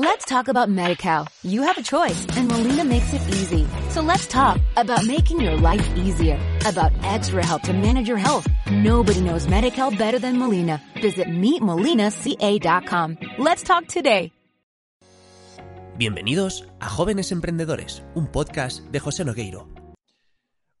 Let's talk about MediCal. You have a choice and Molina makes it easy. So let's talk about making your life easier, about extra help to manage your health. Nobody knows MediCal better than Molina. Visit meetmolinaca.com. Let's talk today. Bienvenidos a Jóvenes Emprendedores, un podcast de José Nogueiro.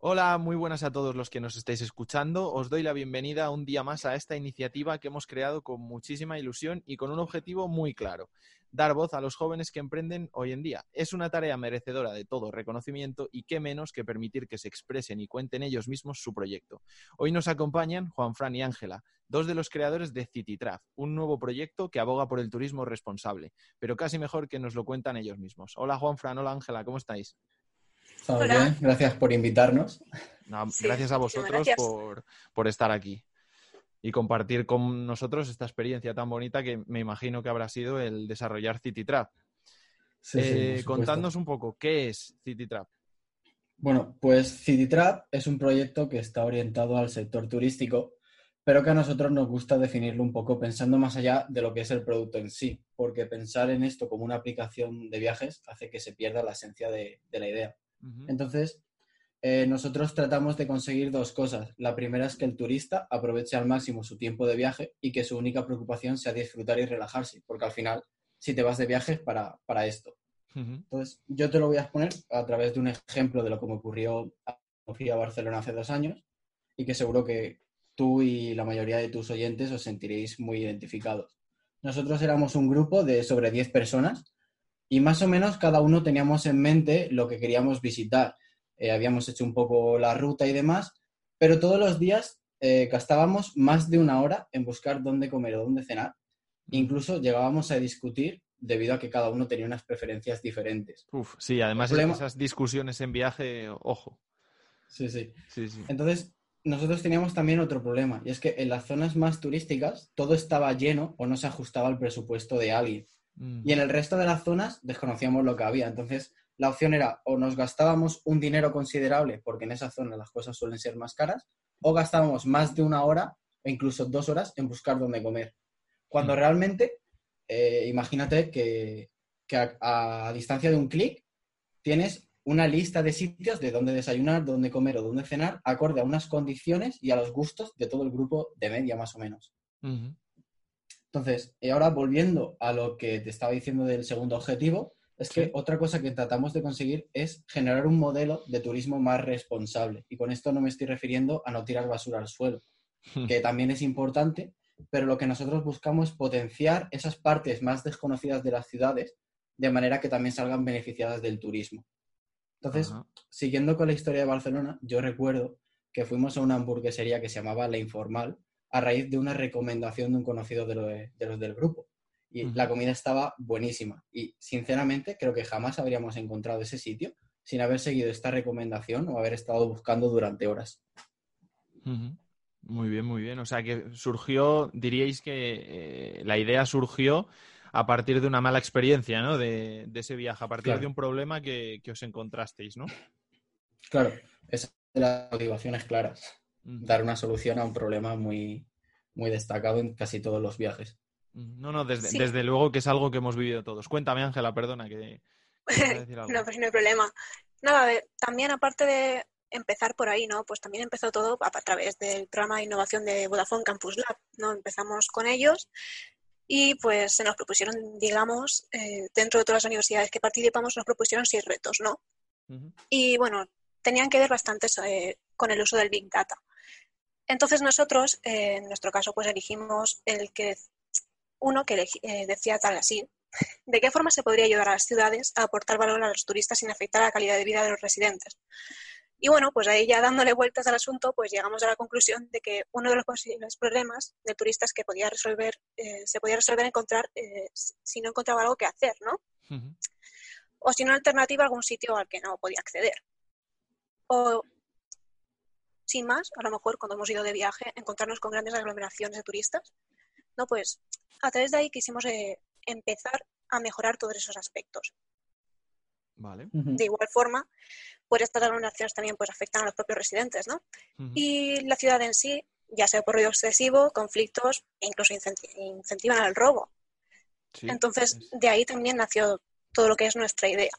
Hola, muy buenas a todos los que nos estáis escuchando. Os doy la bienvenida un día más a esta iniciativa que hemos creado con muchísima ilusión y con un objetivo muy claro dar voz a los jóvenes que emprenden hoy en día. Es una tarea merecedora de todo reconocimiento y qué menos que permitir que se expresen y cuenten ellos mismos su proyecto. Hoy nos acompañan Juan Fran y Ángela, dos de los creadores de CityTraf, un nuevo proyecto que aboga por el turismo responsable, pero casi mejor que nos lo cuentan ellos mismos. Hola Juan Fran, hola Ángela, ¿cómo estáis? Bien. Gracias por invitarnos. gracias a vosotros Por, por estar aquí y compartir con nosotros esta experiencia tan bonita que me imagino que habrá sido el desarrollar CityTrap. Sí, eh, contadnos un poco, ¿qué es CityTrap? Bueno, pues CityTrap es un proyecto que está orientado al sector turístico, pero que a nosotros nos gusta definirlo un poco pensando más allá de lo que es el producto en sí, porque pensar en esto como una aplicación de viajes hace que se pierda la esencia de, la idea. Entonces, eh, nosotros tratamos de conseguir dos cosas. La primera es que el turista aproveche al máximo su tiempo de viaje y que su única preocupación sea disfrutar y relajarse, porque al final, si te vas de viaje es para, para esto. Entonces, yo te lo voy a exponer a través de un ejemplo de lo que me ocurrió cuando fui a Barcelona hace dos años y que seguro que tú y la mayoría de tus oyentes os sentiréis muy identificados. Nosotros éramos un grupo de sobre 10 personas y más o menos cada uno teníamos en mente lo que queríamos visitar eh, habíamos hecho un poco la ruta y demás, pero todos los días eh, gastábamos más de una hora en buscar dónde comer o dónde cenar. Incluso llegábamos a discutir debido a que cada uno tenía unas preferencias diferentes. Uf, sí, además de esas discusiones en viaje, ojo. Sí, sí, sí, sí. Entonces, nosotros teníamos también otro problema, y es que en las zonas más turísticas todo estaba lleno o no se ajustaba al presupuesto de alguien. Mm. Y en el resto de las zonas desconocíamos lo que había. Entonces, la opción era o nos gastábamos un dinero considerable, porque en esa zona las cosas suelen ser más caras, o gastábamos más de una hora o incluso dos horas en buscar dónde comer. Cuando mm. realmente, eh, imagínate que, a, distancia de un clic tienes una lista de sitios de dónde desayunar, dónde comer o dónde cenar, acorde a unas condiciones y a los gustos de todo el grupo de media, más o menos. Entonces, y ahora volviendo a lo que te estaba diciendo del segundo objetivo, es que otra cosa que tratamos de conseguir es generar un modelo de turismo más responsable. Y con esto no me estoy refiriendo a no tirar basura al suelo, que también es importante, pero lo que nosotros buscamos es potenciar esas partes más desconocidas de las ciudades de manera que también salgan beneficiadas del turismo. Entonces, siguiendo con la historia de Barcelona, yo recuerdo que fuimos a una hamburguesería que se llamaba La Informal a raíz de una recomendación de un conocido de los del grupo y la comida estaba buenísima. Y sinceramente creo que jamás habríamos encontrado ese sitio sin haber seguido esta recomendación o haber estado buscando durante horas. Muy bien, muy bien. O sea que surgió, diríais que eh, la idea surgió a partir de una mala experiencia, ¿no? De, ese viaje, a partir de un problema que, os encontrasteis, ¿no? Claro, esas son las motivaciones claras. Dar una solución a un problema muy, muy destacado en casi todos los viajes. No, no, desde, luego que es algo que hemos vivido todos. Cuéntame, Ángela, perdona que... no, pues no hay problema. Nada, también aparte de empezar por ahí, ¿no? Pues también empezó todo a, través del programa de innovación de Vodafone Campus Lab, ¿no? Empezamos con ellos y pues se nos propusieron, digamos, eh, dentro de todas las universidades que participamos, nos propusieron seis retos, ¿no? Y bueno, tenían que ver bastante eh, con el uso del Big Data. Entonces nosotros, eh, en nuestro caso, pues elegimos el que uno que eh, decía tal así, ¿de qué forma se podría ayudar a las ciudades a aportar valor a los turistas sin afectar a la calidad de vida de los residentes? Y bueno, pues ahí ya dándole vueltas al asunto, pues llegamos a la conclusión de que uno de los posibles problemas de turistas que podía resolver, eh, se podía resolver encontrar eh, si no encontraba algo que hacer, ¿no? O si no, alternativa, algún sitio al que no podía acceder. O, sin más, a lo mejor cuando hemos ido de viaje, encontrarnos con grandes aglomeraciones de turistas no, pues a través de ahí quisimos eh, empezar a mejorar todos esos aspectos. De igual forma, por estas aglomeraciones también pues, afectan a los propios residentes, ¿no? Y la ciudad en sí, ya sea por ruido excesivo, conflictos e incluso incentivan al robo. Entonces, de ahí también nació todo lo que es nuestra idea.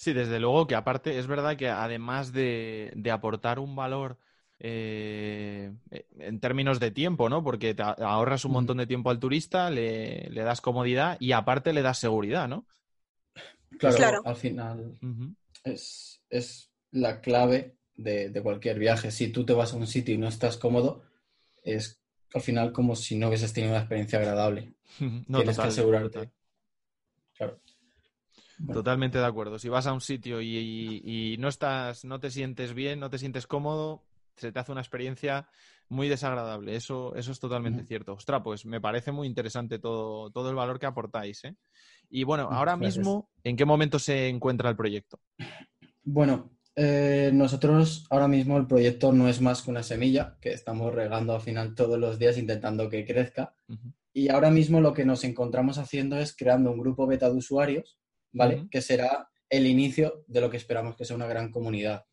Sí, desde luego que aparte es verdad que además de, aportar un valor eh, en términos de tiempo, ¿no? Porque te ahorras un montón de tiempo al turista, le, das comodidad y aparte le das seguridad, ¿no? Claro, al final es, la clave de, cualquier viaje. Si tú te vas a un sitio y no estás cómodo, es al final como si no hubieses tenido una experiencia agradable. no, Tienes que asegurarte. Claro. Totalmente de acuerdo. Si vas a un sitio y, no estás, no te sientes bien, no te sientes cómodo, se te hace una experiencia muy desagradable. Eso, eso es totalmente cierto. Ostras, pues me parece muy interesante todo, todo el valor que aportáis. ¿eh? Y bueno, ahora mismo, ¿en qué momento se encuentra el proyecto? Bueno, eh, nosotros ahora mismo el proyecto no es más que una semilla que estamos regando al final todos los días intentando que crezca. Y ahora mismo lo que nos encontramos haciendo es creando un grupo beta de usuarios ¿vale? Que será el inicio de lo que esperamos que sea una gran comunidad.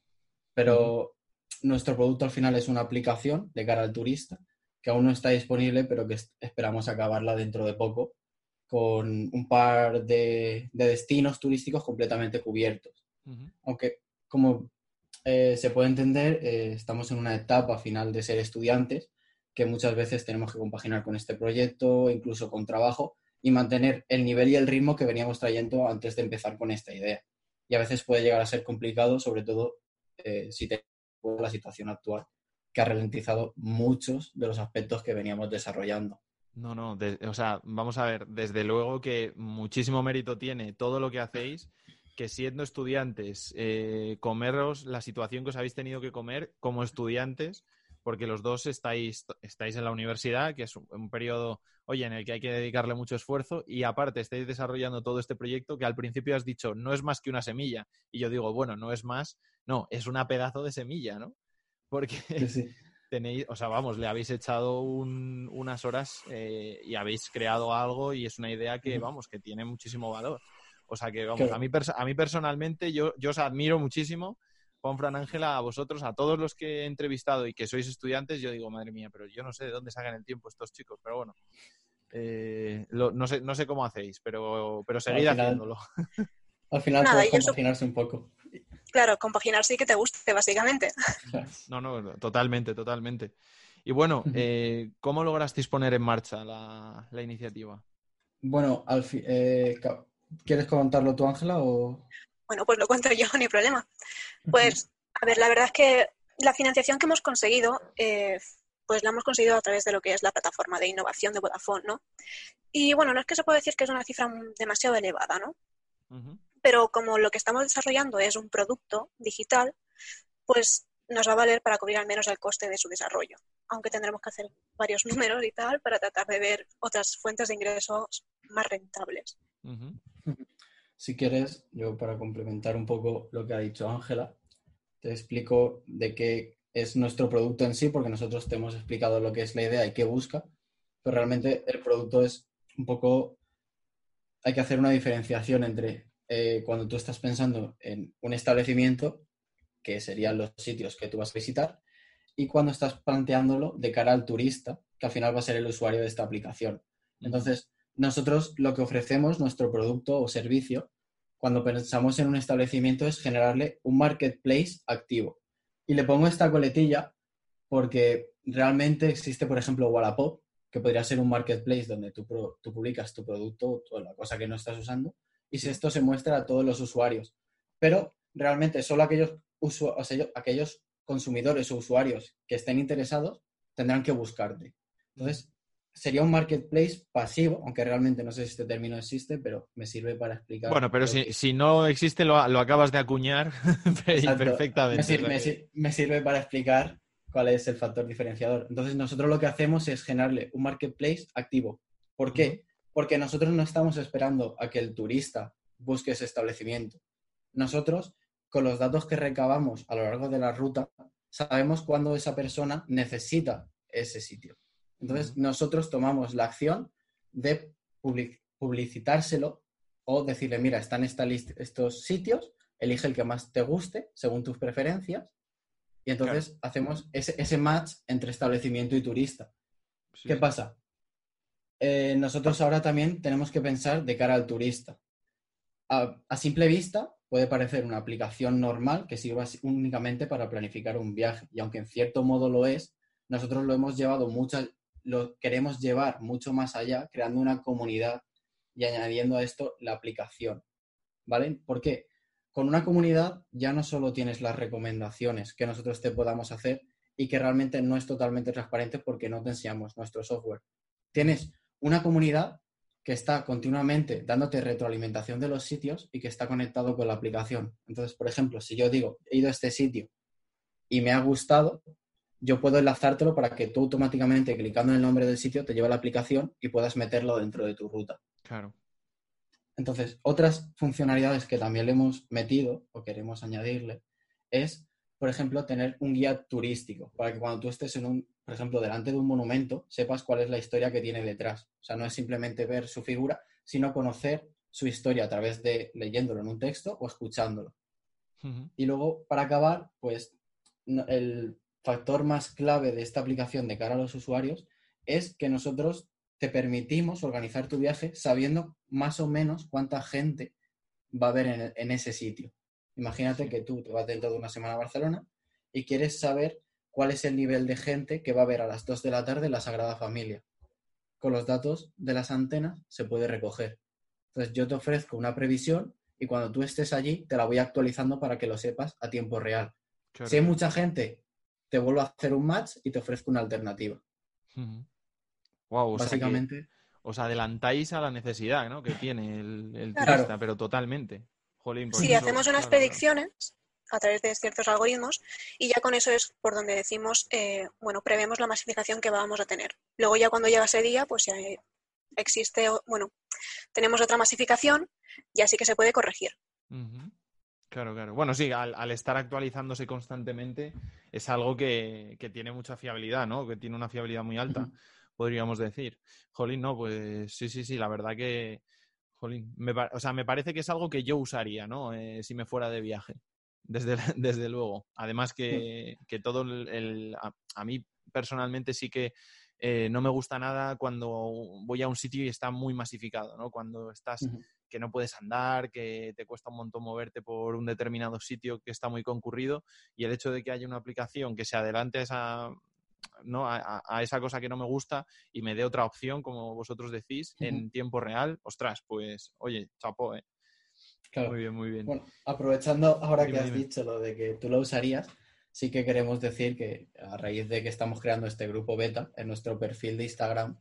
Pero nuestro producto al final es una aplicación de cara al turista que aún no está disponible, pero que esperamos acabarla dentro de poco con un par de, destinos turísticos completamente cubiertos. Aunque, como eh, se puede entender, eh, estamos en una etapa final de ser estudiantes que muchas veces tenemos que compaginar con este proyecto, incluso con trabajo, y mantener el nivel y el ritmo que veníamos trayendo antes de empezar con esta idea. Y a veces puede llegar a ser complicado, sobre todo eh, si te la situación actual, que ha ralentizado muchos de los aspectos que veníamos desarrollando. No, no, o sea, vamos a ver, desde luego que muchísimo mérito tiene todo lo que hacéis, que siendo estudiantes, eh, comeros la situación que os habéis tenido que comer como estudiantes, porque los dos estáis, estáis en la universidad, que es un, periodo, oye, en el que hay que dedicarle mucho esfuerzo, y aparte estáis desarrollando todo este proyecto que al principio has dicho, no es más que una semilla. Y yo digo, bueno, no es más, no, es una pedazo de semilla, ¿no? Porque tenéis, o sea, vamos, le habéis echado unas horas eh, y habéis creado algo y es una idea que, vamos, que tiene muchísimo valor. O sea que, vamos, a, mí, a mí personalmente yo, yo os admiro muchísimo Juan Fran Ángela, a vosotros, a todos los que he entrevistado y que sois estudiantes, yo digo, madre mía, pero yo no sé de dónde sacan el tiempo estos chicos, pero bueno, eh, no, sé, no sé cómo hacéis, pero, pero seguid haciéndolo. Al final Nada, compaginarse un poco. Claro, compaginarse y que te guste, básicamente. No, no, totalmente, totalmente. Y bueno, eh, ¿cómo lograsteis poner en marcha la, iniciativa? Bueno, al eh, ¿quieres comentarlo tú, Ángela? O... Bueno, pues lo cuento yo, ni problema. Pues, a ver, la verdad es que la financiación que hemos conseguido, eh, pues la hemos conseguido a través de lo que es la plataforma de innovación de Vodafone, ¿no? Y bueno, no es que se pueda decir que es una cifra demasiado elevada, ¿no? Pero como lo que estamos desarrollando es un producto digital, pues nos va a valer para cubrir al menos el coste de su desarrollo, aunque tendremos que hacer varios números y tal para tratar de ver otras fuentes de ingresos más rentables. Si quieres, yo para complementar un poco lo que ha dicho Ángela, te explico de qué es nuestro producto en sí, porque nosotros te hemos explicado lo que es la idea y qué busca, pero realmente el producto es un poco, hay que hacer una diferenciación entre eh, cuando tú estás pensando en un establecimiento, que serían los sitios que tú vas a visitar, y cuando estás planteándolo de cara al turista, que al final va a ser el usuario de esta aplicación. Entonces, nosotros lo que ofrecemos, nuestro producto o servicio, cuando pensamos en un establecimiento es generarle un marketplace activo. Y le pongo esta coletilla porque realmente existe, por ejemplo, Wallapop, que podría ser un marketplace donde tú, publicas tu producto o la cosa que no estás usando, y si esto se muestra a todos los usuarios. Pero realmente solo aquellos, aquellos consumidores o usuarios que estén interesados tendrán que buscarte. Entonces, sería un marketplace pasivo, aunque realmente no sé si este término existe, pero me sirve para explicar. Bueno, pero si, no existe, lo, acabas de acuñar perfectamente. Me, sirve para explicar cuál es el factor diferenciador. Entonces, nosotros lo que hacemos es generarle un marketplace activo. ¿Por qué? Porque nosotros no estamos esperando a que el turista busque ese establecimiento. Nosotros, con los datos que recabamos a lo largo de la ruta, sabemos cuándo esa persona necesita ese sitio. Entonces, nosotros tomamos la acción de publicitárselo o decirle, mira, están esta estos sitios, elige el que más te guste según tus preferencias y entonces hacemos ese, match entre establecimiento y turista. ¿Qué pasa? eh, nosotros ahora también tenemos que pensar de cara al turista. A, simple vista puede parecer una aplicación normal que sirva únicamente para planificar un viaje y aunque en cierto modo lo es, nosotros lo hemos llevado mucho, lo queremos llevar mucho más allá, creando una comunidad y añadiendo a esto la aplicación. ¿Vale? ¿Por qué? Con una comunidad ya no solo tienes las recomendaciones que nosotros te podamos hacer y que realmente no es totalmente transparente porque no te enseñamos nuestro software. Tienes una comunidad que está continuamente dándote retroalimentación de los sitios y que está conectado con la aplicación. Entonces, por ejemplo, si yo digo, he ido a este sitio y me ha gustado, yo puedo enlazártelo para que tú automáticamente, clicando en el nombre del sitio, te lleve a la aplicación y puedas meterlo dentro de tu ruta. Claro. Entonces, otras funcionalidades que también le hemos metido o queremos añadirle es, por ejemplo, tener un guía turístico para que cuando tú estés en un por ejemplo, delante de un monumento, sepas cuál es la historia que tiene detrás. O sea, no es simplemente ver su figura, sino conocer su historia a través de leyéndolo en un texto o escuchándolo. Y luego, para acabar, pues el factor más clave de esta aplicación de cara a los usuarios es que nosotros te permitimos organizar tu viaje sabiendo más o menos cuánta gente va a haber en, en ese sitio. Imagínate que tú te vas dentro de una semana a Barcelona y quieres saber cuál es el nivel de gente que va a ver a las 2 de la tarde la Sagrada Familia. Con los datos de las antenas se puede recoger. Entonces yo te ofrezco una previsión y cuando tú estés allí te la voy actualizando para que lo sepas a tiempo real. Si hay mucha gente, te vuelvo a hacer un match y te ofrezco una alternativa. Wow, Básicamente. os adelantáis a la necesidad ¿no? que tiene el, turista, pero totalmente. Si hacemos unas predicciones, a través de ciertos algoritmos y ya con eso es por donde decimos, eh, bueno, prevemos la masificación que vamos a tener. Luego ya cuando llega ese día, pues ya existe, bueno, tenemos otra masificación y así que se puede corregir. Claro, claro. Bueno, sí, al, estar actualizándose constantemente es algo que, tiene mucha fiabilidad, ¿no? Que tiene una fiabilidad muy alta, podríamos decir. Jolín, no, pues sí, sí, sí, la verdad que, jolín, me, o sea, me parece que es algo que yo usaría, ¿no? Eh, si me fuera de viaje desde, desde luego. Además que, todo el... a, mí personalmente sí que eh, no me gusta nada cuando voy a un sitio y está muy masificado, ¿no? Cuando estás... que no puedes andar, que te cuesta un montón moverte por un determinado sitio que está muy concurrido y el hecho de que haya una aplicación que se adelante a esa, ¿no? A, esa cosa que no me gusta y me dé otra opción, como vosotros decís, en tiempo real, ostras, pues, oye, chapo, ¿eh? Muy bien, muy bien. Bueno, aprovechando ahora que has dicho lo de que tú lo usarías, sí que queremos decir que a raíz de que estamos creando este grupo beta en nuestro perfil de Instagram,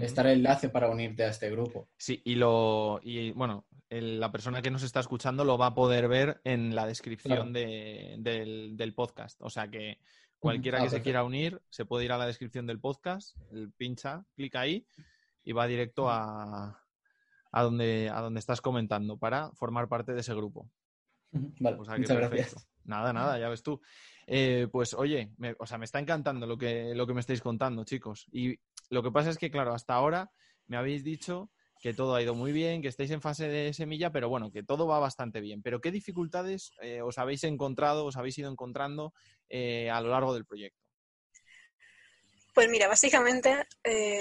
estará el enlace para unirte a este grupo. Sí, y lo y bueno, la persona que nos está escuchando lo va a poder ver en la descripción del, podcast. O sea que cualquiera ah, que se quiera unir se puede ir a la descripción del podcast, pincha, clica ahí y va directo a, a donde, a donde estás comentando para formar parte de ese grupo. Vale, muchas gracias. Nada, nada, ya ves tú. Eh, pues oye, me, o sea, me está encantando lo que, lo que me estáis contando, chicos. Y lo que pasa es que, claro, hasta ahora me habéis dicho que todo ha ido muy bien, que estáis en fase de semilla, pero bueno, que todo va bastante bien. Pero ¿qué dificultades eh, os habéis encontrado, os habéis ido encontrando eh, a lo largo del proyecto? Pues mira, básicamente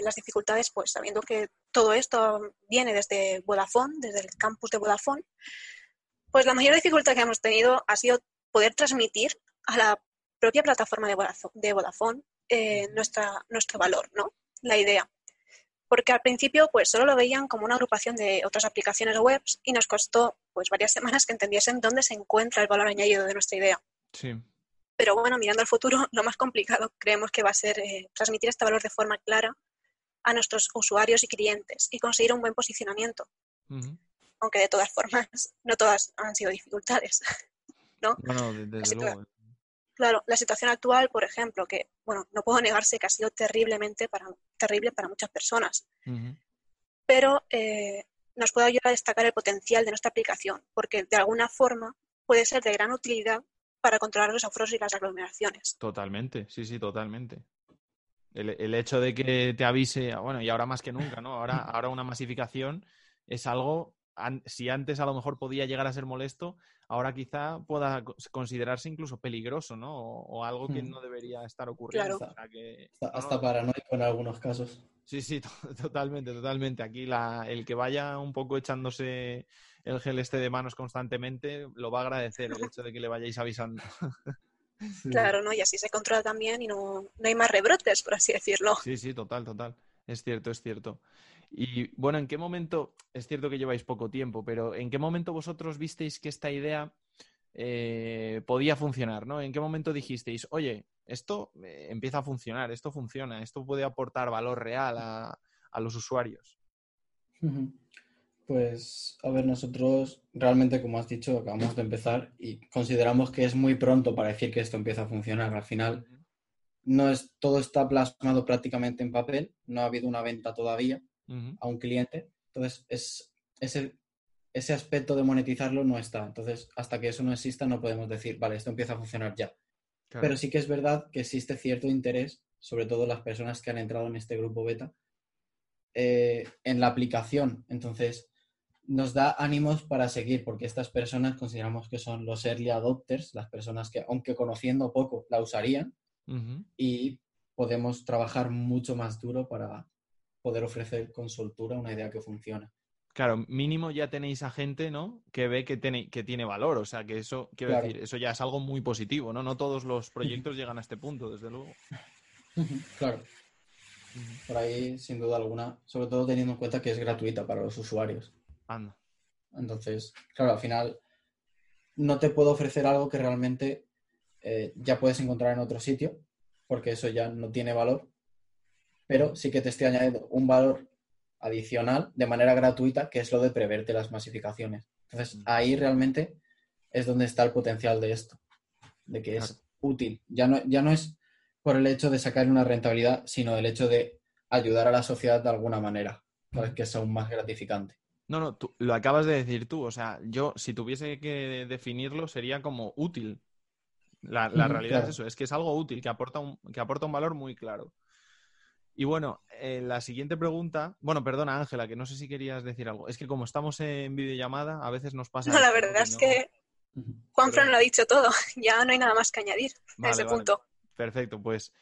las dificultades, pues sabiendo que todo esto viene desde Vodafone, desde el campus de Vodafone, pues la mayor dificultad que hemos tenido ha sido poder transmitir a la propia plataforma de Vodafone, eh, nuestro valor, ¿no? La idea. Porque al principio pues solo lo veían como una agrupación de otras aplicaciones web y nos costó pues varias semanas que entendiesen dónde se encuentra el valor añadido de nuestra idea. Sí. Pero bueno, mirando al futuro, lo más complicado creemos que va a ser eh, transmitir este valor de forma clara a nuestros usuarios y clientes y conseguir un buen posicionamiento. Aunque de todas formas, no todas han sido dificultades. ¿no? desde luego. Claro, la situación actual, por ejemplo, que bueno, no puedo negarse que ha sido terriblemente para, terrible para muchas personas. Pero eh, nos puede ayudar a destacar el potencial de nuestra aplicación, porque de alguna forma puede ser de gran utilidad para controlar los aforos y las aglomeraciones. Totalmente, sí, sí, totalmente. El, hecho de que te avise, bueno, y ahora más que nunca, ¿no? Ahora, ahora una masificación es algo, si antes a lo mejor podía llegar a ser molesto, ahora quizá pueda considerarse incluso peligroso, ¿no? O, algo que hmm. no debería estar ocurriendo. hasta, paranoico en algunos casos. Sí, sí, totalmente, totalmente. Aquí la, el que vaya un poco echándose el gel este de manos constantemente lo va a agradecer el hecho de que le vayáis avisando. Claro, ¿no? Y así se controla también y no, no hay más rebrotes, por así decirlo. Sí, sí, total, total. Es cierto, es cierto. Y bueno, ¿en qué momento, es cierto que lleváis poco tiempo, pero ¿en qué momento vosotros visteis que esta idea eh, podía funcionar, ¿no? ¿En qué momento dijisteis, oye, esto eh, empieza a funcionar, esto funciona, esto puede aportar valor real a, los usuarios? Pues, a ver, nosotros realmente, como has dicho, acabamos de empezar y consideramos que es muy pronto para decir que esto empieza a funcionar. Al final, no es, todo está plasmado prácticamente en papel, no ha habido una venta todavía a un cliente. Entonces, es, ese, ese aspecto de monetizarlo no está. Entonces, hasta que eso no exista, no podemos decir, vale, esto empieza a funcionar ya. Pero sí que es verdad que existe cierto interés, sobre todo las personas que han entrado en este grupo beta, eh, en la aplicación. Entonces, nos da ánimos para seguir, porque estas personas consideramos que son los early adopters, las personas que, aunque conociendo poco, la usarían y podemos trabajar mucho más duro para poder ofrecer con soltura una idea que funcione. Claro, mínimo ya tenéis a gente, ¿no? Que ve que tiene, que tiene valor. O sea, que eso, quiero decir, eso ya es algo muy positivo, ¿no? No todos los proyectos llegan a este punto, desde luego. Claro. Por ahí, sin duda alguna, sobre todo teniendo en cuenta que es gratuita para los usuarios. Anda. Entonces, claro, al final no te puedo ofrecer algo que realmente eh, ya puedes encontrar en otro sitio, porque eso ya no tiene valor, pero sí que te estoy añadiendo un valor adicional de manera gratuita, que es lo de preverte las masificaciones. Entonces, ahí realmente es donde está el potencial de esto, de que es útil. Ya no, ya no es por el hecho de sacar una rentabilidad, sino el hecho de ayudar a la sociedad de alguna manera, para que es aún más gratificante. No, no, tú, lo acabas de decir tú. O sea, yo, si tuviese que definirlo, sería como útil. La, realidad es eso, es que es algo útil, que aporta un, que aporta un valor muy claro. Y bueno, eh, la siguiente pregunta. Bueno, perdona, Ángela, que no sé si querías decir algo. Es que como estamos en videollamada, a veces nos pasa. No, la verdad es que Juan Fran lo ha dicho todo. Ya no hay nada más que añadir a ese punto. Perfecto, pues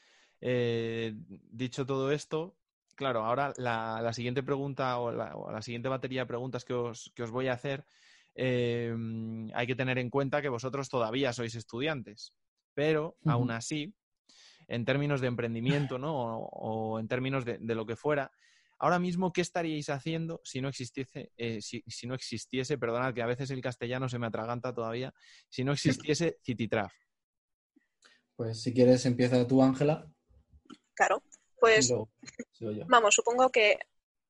eh, dicho todo esto, claro, ahora la, siguiente pregunta o la, siguiente batería de preguntas que os, voy a hacer, em, hay que tener en cuenta que vosotros todavía sois estudiantes, pero aún así, en términos de emprendimiento, ¿no? O, en términos de, lo que fuera, ahora mismo, ¿qué estaríais haciendo si no existiese, eh, si, si, no existiese, perdonad que a veces el castellano se me atraganta todavía, si no existiese Cititraf? Pues si quieres empieza tú, Ángela. Claro. Pues vamos, supongo que,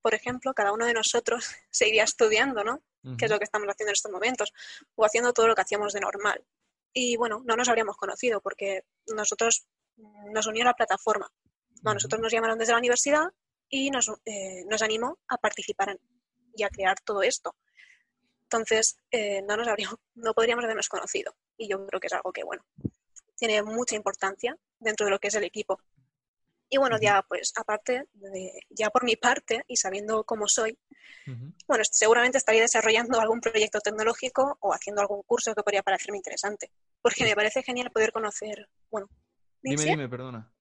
por ejemplo, cada uno de nosotros seguiría estudiando, ¿no? Que es lo que estamos haciendo en estos momentos, o haciendo todo lo que hacíamos de normal. Y bueno, no nos habríamos conocido porque nosotros nos unió la plataforma. nosotros nos llamaron desde la universidad y nos, eh, nos animó a participar y a crear todo esto. Entonces, eh, no, nos habríamos, no podríamos habernos conocido. Y yo creo que es algo que, bueno, tiene mucha importancia dentro de lo que es el equipo. Y bueno, ya pues aparte, de, ya por mi parte y sabiendo cómo soy, bueno, seguramente estaría desarrollando algún proyecto tecnológico o haciendo algún curso que podría parecerme interesante, porque me parece genial poder conocer, bueno. Dime, dime, perdona.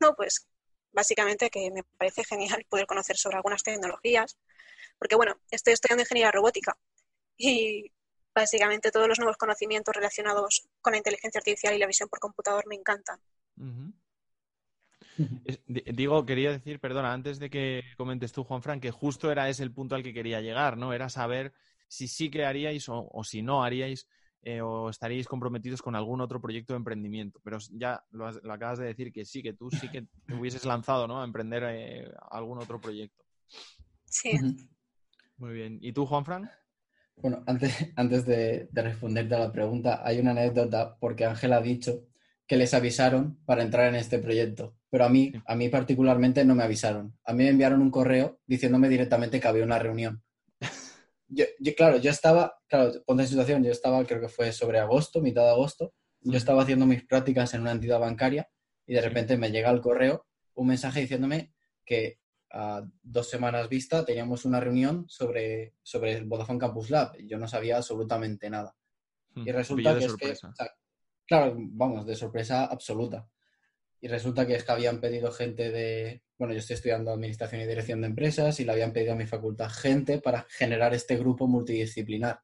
No, pues básicamente que me parece genial poder conocer sobre algunas tecnologías, porque bueno, estoy estudiando ingeniería robótica y básicamente todos los nuevos conocimientos relacionados con la inteligencia artificial y la visión por computador me encantan. Digo, quería decir, perdona, antes de que comentes tú, Juan Fran, que justo era ese el punto al que quería llegar, ¿no? Era saber si sí que haríais o, si no haríais eh, o estaríais comprometidos con algún otro proyecto de emprendimiento. Pero ya lo, acabas de decir que sí, que tú sí que te hubieses lanzado, ¿no? A emprender eh, algún otro proyecto. Sí. Muy bien. ¿Y tú, Juan Fran? Bueno, antes, antes de, de responderte a la pregunta, hay una anécdota porque Ángel ha dicho que les avisaron para entrar en este proyecto. Pero a mí, a mí particularmente no me avisaron. A mí me enviaron un correo diciéndome directamente que había una reunión. Yo, claro, yo estaba, claro, ponte en situación, yo estaba, creo que fue sobre agosto, mitad de agosto, yo estaba haciendo mis prácticas en una entidad bancaria y de repente me llega al correo un mensaje diciéndome que a dos semanas vista teníamos una reunión sobre, sobre el Vodafone Campus Lab y yo no sabía absolutamente nada. Hmm, y resulta que es que, Claro, vamos, de sorpresa absoluta. Y resulta que es que habían pedido gente de, bueno, yo estoy estudiando Administración y Dirección de Empresas y le habían pedido a mi facultad gente para generar este grupo multidisciplinar.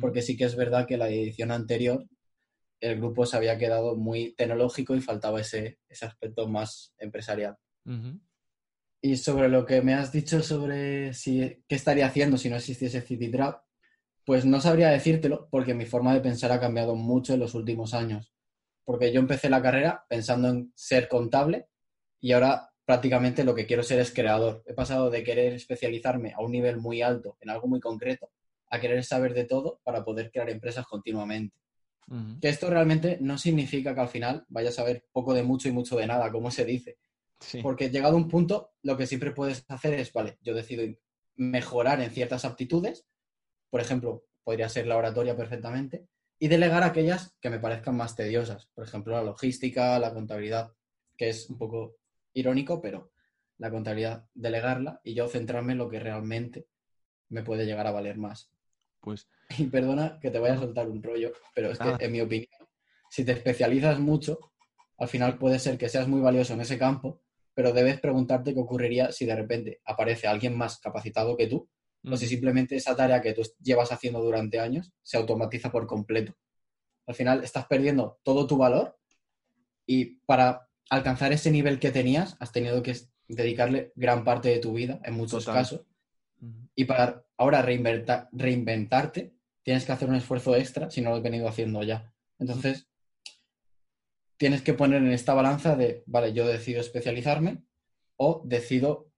Porque sí que es verdad que la edición anterior el grupo se había quedado muy tecnológico y faltaba ese, ese aspecto más empresarial. Y sobre lo que me has dicho sobre si, qué estaría haciendo si no existiese CityTrap, pues no sabría decírtelo porque mi forma de pensar ha cambiado mucho en los últimos años. Porque yo empecé la carrera pensando en ser contable y ahora prácticamente lo que quiero ser es creador. He pasado de querer especializarme a un nivel muy alto en algo muy concreto a querer saber de todo para poder crear empresas continuamente. Que esto realmente no significa que al final vayas a saber poco de mucho y mucho de nada, como se dice. Porque llegado a un punto, lo que siempre puedes hacer es, vale, yo decido mejorar en ciertas aptitudes, por ejemplo, podría ser la oratoria perfectamente, y delegar aquellas que me parezcan más tediosas, por ejemplo, la logística, la contabilidad, que es un poco irónico, pero la contabilidad, delegarla y yo centrarme en lo que realmente me puede llegar a valer más. Pues. Y perdona que te vaya a soltar un rollo, pero es que, en mi opinión, si te especializas mucho, al final puede ser que seas muy valioso en ese campo, pero debes preguntarte qué ocurriría si de repente aparece alguien más capacitado que tú, o si simplemente esa tarea que tú llevas haciendo durante años se automatiza por completo. Al final estás perdiendo todo tu valor y para alcanzar ese nivel que tenías has tenido que dedicarle gran parte de tu vida, en muchos casos. Y para ahora reinventarte, tienes que hacer un esfuerzo extra si no lo has venido haciendo ya. Entonces, tienes que poner en esta balanza de, vale, yo decido especializarme o decido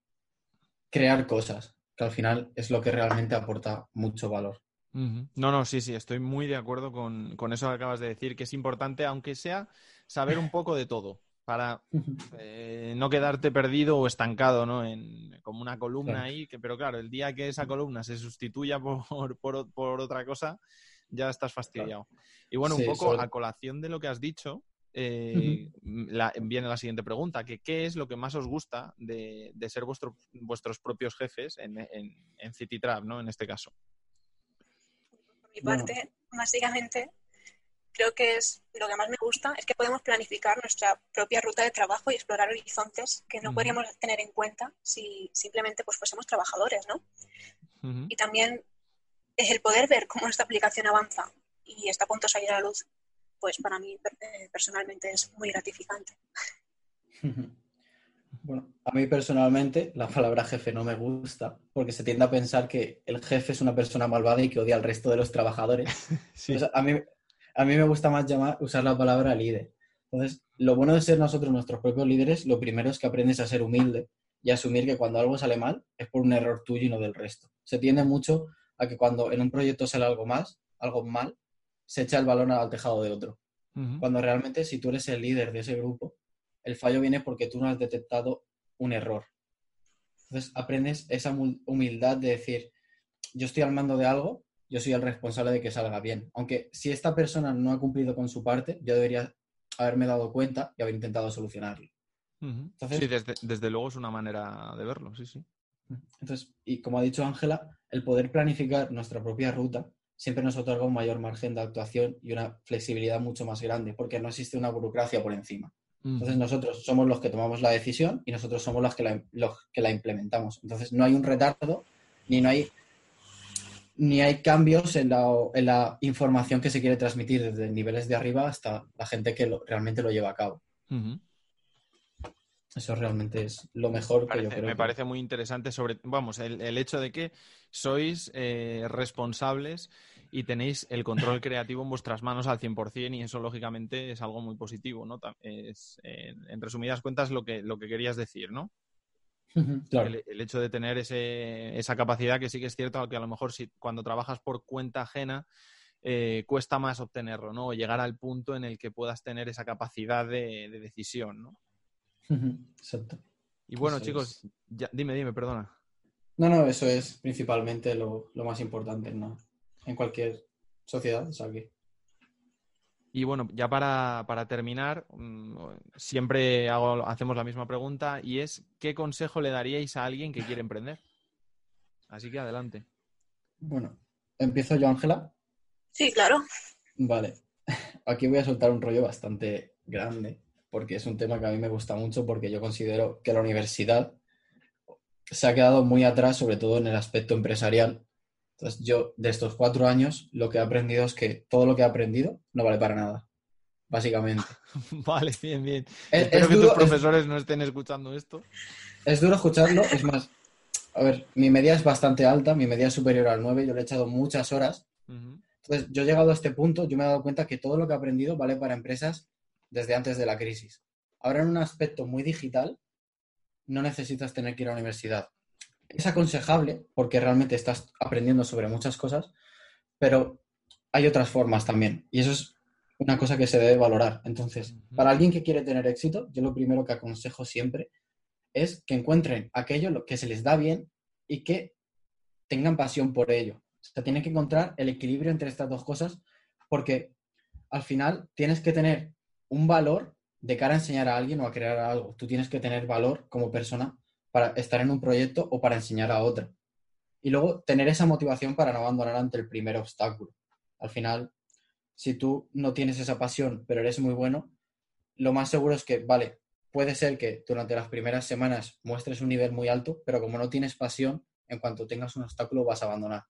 crear cosas, que al final es lo que realmente aporta mucho valor. No, no, sí, sí, estoy muy de acuerdo con, con, eso que acabas de decir, que es importante, aunque sea, saber un poco de todo para eh, no quedarte perdido o estancado, ¿no? En, como una columna ahí, que, pero claro, el día que esa columna se sustituya por, por, otra cosa, ya estás fastidiado. Y bueno, un poco a colación de lo que has dicho, eh, viene la siguiente pregunta, que ¿qué es lo que más os gusta de, ser vuestros propios jefes en, en, en CityTrap, ¿no? En este caso. Por mi parte, básicamente, creo que es lo que más me gusta es que podemos planificar nuestra propia ruta de trabajo y explorar horizontes que no podríamos tener en cuenta si simplemente pues fuésemos trabajadores, ¿no? Y también es el poder ver cómo nuestra aplicación avanza y está a punto de salir a la luz, pues para mí eh, personalmente es muy gratificante. Bueno, a mí personalmente la palabra jefe no me gusta porque se tiende a pensar que el jefe es una persona malvada y que odia al resto de los trabajadores. Sí. a, mí, a mí me gusta más llamar, usar la palabra líder. Entonces, lo bueno de ser nosotros nuestros propios líderes, lo primero es que aprendes a ser humilde y asumir que cuando algo sale mal es por un error tuyo y no del resto. Se tiende mucho a que cuando en un proyecto sale algo más, algo mal, se echa el balón al tejado de otro. Cuando realmente si tú eres el líder de ese grupo, el fallo viene porque tú no has detectado un error. Entonces aprendes esa humildad de decir, yo estoy al mando de algo, yo soy el responsable de que salga bien. Aunque si esta persona no ha cumplido con su parte, yo debería haberme dado cuenta y haber intentado solucionarlo. sí, desde, luego es una manera de verlo, sí, sí. Entonces, y como ha dicho Ángela, el poder planificar nuestra propia ruta siempre nos otorga un mayor margen de actuación y una flexibilidad mucho más grande, porque no existe una burocracia por encima. Entonces nosotros somos los que tomamos la decisión y nosotros somos los que la, los que la implementamos. Entonces no hay un retardo ni no hay ni hay cambios en la, información que se quiere transmitir desde niveles de arriba hasta la gente que realmente lo lleva a cabo. Eso realmente es lo mejor que yo creo. Me parece muy interesante sobre, vamos, el, hecho de que sois eh, responsables y tenéis el control creativo en vuestras manos al 100% y eso lógicamente es algo muy positivo, ¿no? Es, en resumidas cuentas lo que, lo que querías decir, ¿no? El, hecho de tener esa capacidad que sí que es cierto que a lo mejor si cuando trabajas por cuenta ajena eh, cuesta más obtenerlo, ¿no? O llegar al punto en el que puedas tener esa capacidad de, decisión, ¿no? Exacto. Y bueno, chicos, dime, dime, perdona. No, no, eso es principalmente lo, más importante, ¿no? En cualquier sociedad, o y bueno, ya para, terminar, mm, siempre hago, hacemos la misma pregunta y es, ¿qué consejo le daríais a alguien que quiere emprender? Así que adelante. Bueno, ¿empiezo yo, Ángela? Sí, claro. Vale. Aquí voy a soltar un rollo bastante grande, porque es un tema que a mí me gusta mucho porque yo considero que la universidad se ha quedado muy atrás, sobre todo en el aspecto empresarial. Entonces, yo de estos cuatro años lo que he aprendido es que todo lo que he aprendido no vale para nada, básicamente. vale, bien, bien. Espero que tus profesores no estén escuchando esto. Es duro escucharlo, es más, a ver, mi media es bastante alta, mi media es superior al 9, yo le he echado muchas horas. Entonces, yo he llegado a este punto, yo me he dado cuenta que todo lo que he aprendido vale para empresas desde antes de la crisis. Ahora, en un aspecto muy digital, no necesitas tener que ir a la universidad. Es aconsejable porque realmente estás aprendiendo sobre muchas cosas, pero hay otras formas también. Y eso es una cosa que se debe valorar. Entonces, para alguien que quiere tener éxito, yo lo primero que aconsejo siempre es que encuentren aquello que se les da bien y que tengan pasión por ello. O sea, tienen que encontrar el equilibrio entre estas dos cosas porque al final tienes que tener un valor de cara a enseñar a alguien o a crear algo. Tú tienes que tener valor como persona para estar en un proyecto o para enseñar a otra. Y luego tener esa motivación para no abandonar ante el primer obstáculo. Al final, si tú no tienes esa pasión, pero eres muy bueno, lo más seguro es que, vale, puede ser que durante las primeras semanas muestres un nivel muy alto, pero como no tienes pasión, en cuanto tengas un obstáculo vas a abandonar.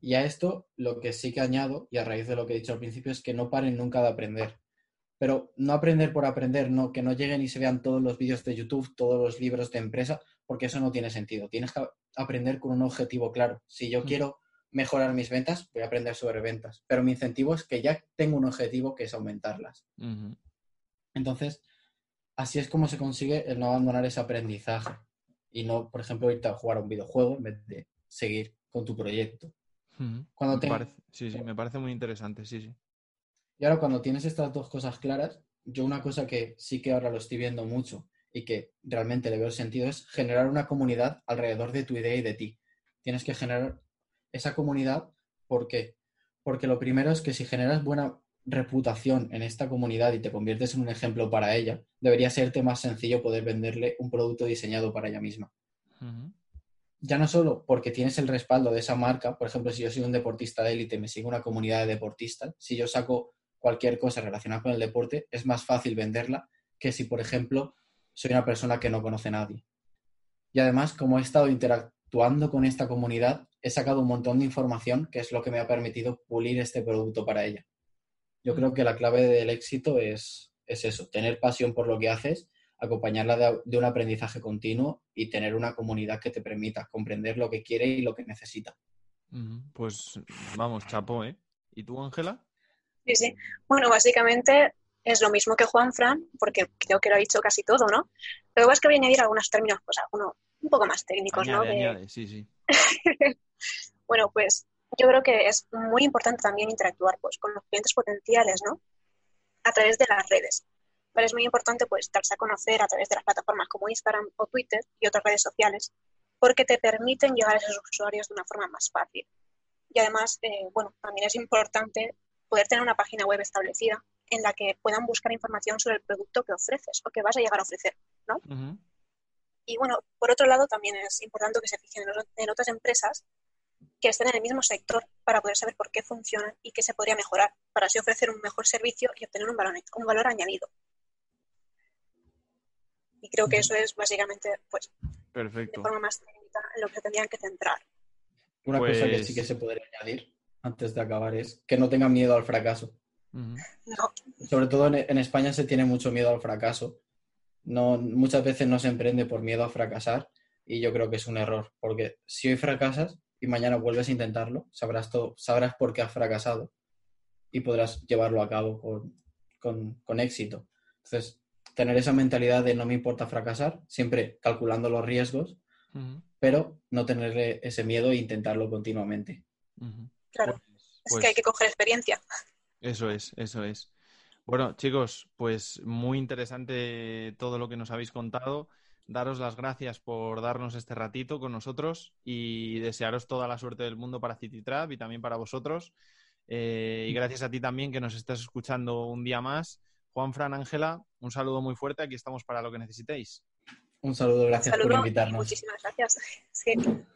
Y a esto lo que sí que añado, y a raíz de lo que he dicho al principio, es que no paren nunca de aprender. Pero no aprender por aprender, no, que no lleguen y se vean todos los vídeos de YouTube, todos los libros de empresa, porque eso no tiene sentido. Tienes que aprender con un objetivo claro. Si yo quiero mejorar mis ventas, voy a aprender sobre ventas. Pero mi incentivo es que ya tengo un objetivo que es aumentarlas. Entonces, así es como se consigue el no abandonar ese aprendizaje y no, por ejemplo, irte a jugar a un videojuego en vez de seguir con tu proyecto. Cuando Sí, sí, me parece muy interesante, sí, sí. Y ahora cuando tienes estas dos cosas claras, yo una cosa que sí que ahora lo estoy viendo mucho y que realmente le veo sentido es generar una comunidad alrededor de tu idea y de ti. Tienes que generar esa comunidad porque porque lo primero es que si generas buena reputación en esta comunidad y te conviertes en un ejemplo para ella, debería serte más sencillo poder venderle un producto diseñado para ella misma. Ya no solo porque tienes el respaldo de esa marca, por ejemplo, si yo soy un deportista de élite, me sigue una comunidad de deportistas, si yo saco cualquier cosa relacionada con el deporte, es más fácil venderla que si, por ejemplo, soy una persona que no conoce a nadie. Y además, como he estado interactuando con esta comunidad, he sacado un montón de información que es lo que me ha permitido pulir este producto para ella. Yo creo que la clave del éxito es, es eso, tener pasión por lo que haces acompañarla de, un aprendizaje continuo y tener una comunidad que te permita comprender lo que quiere y lo que necesita. Pues vamos, chapo, ¿eh? ¿Y tú, Ángela? Sí, sí. Bueno, básicamente es lo mismo que Juan Fran, porque creo que lo ha dicho casi todo, ¿no? Lo que es que voy a añadir algunos términos, pues algunos un poco más técnicos, ¿no? sí, sí. bueno, pues yo creo que es muy importante también interactuar pues, con los clientes potenciales, ¿no? A través de las redes. Pero es muy importante pues darse a conocer a través de las plataformas como Instagram o Twitter y otras redes sociales, porque te permiten llegar a esos usuarios de una forma más fácil. Y además, eh, bueno, también es importante poder tener una página web establecida en la que puedan buscar información sobre el producto que ofreces o que vas a llegar a ofrecer, ¿no? Y bueno, por otro lado, también es importante que se fijen en otras empresas que estén en el mismo sector para poder saber por qué funcionan y qué se podría mejorar, para así ofrecer un mejor servicio y obtener un valor, un valor añadido. Y creo que eso es básicamente, pues, Perfecto. de forma más técnica en lo que tendrían que centrar. Una cosa que sí que pues se podría añadir antes de acabar es que no tengan miedo al fracaso. No. Sobre todo en, España se tiene mucho miedo al fracaso. No, muchas veces no se emprende por miedo a fracasar y yo creo que es un error, porque si hoy fracasas y mañana vuelves a intentarlo, sabrás, todo, sabrás por qué has fracasado y podrás llevarlo a cabo con, con, con éxito. Entonces, tener esa mentalidad de no me importa fracasar, siempre calculando los riesgos, pero no tener ese miedo e intentarlo continuamente. Claro, pues, es que hay que coger experiencia. Eso es, eso es. Bueno, chicos, pues muy interesante todo lo que nos habéis contado. Daros las gracias por darnos este ratito con nosotros y desearos toda la suerte del mundo para CityTrap y también para vosotros. Eh, y gracias a ti también que nos estás escuchando un día más. Juan Fran Ángela, un saludo muy fuerte. Aquí estamos para lo que necesitéis. Un saludo, gracias por invitarnos. Muchísimas gracias.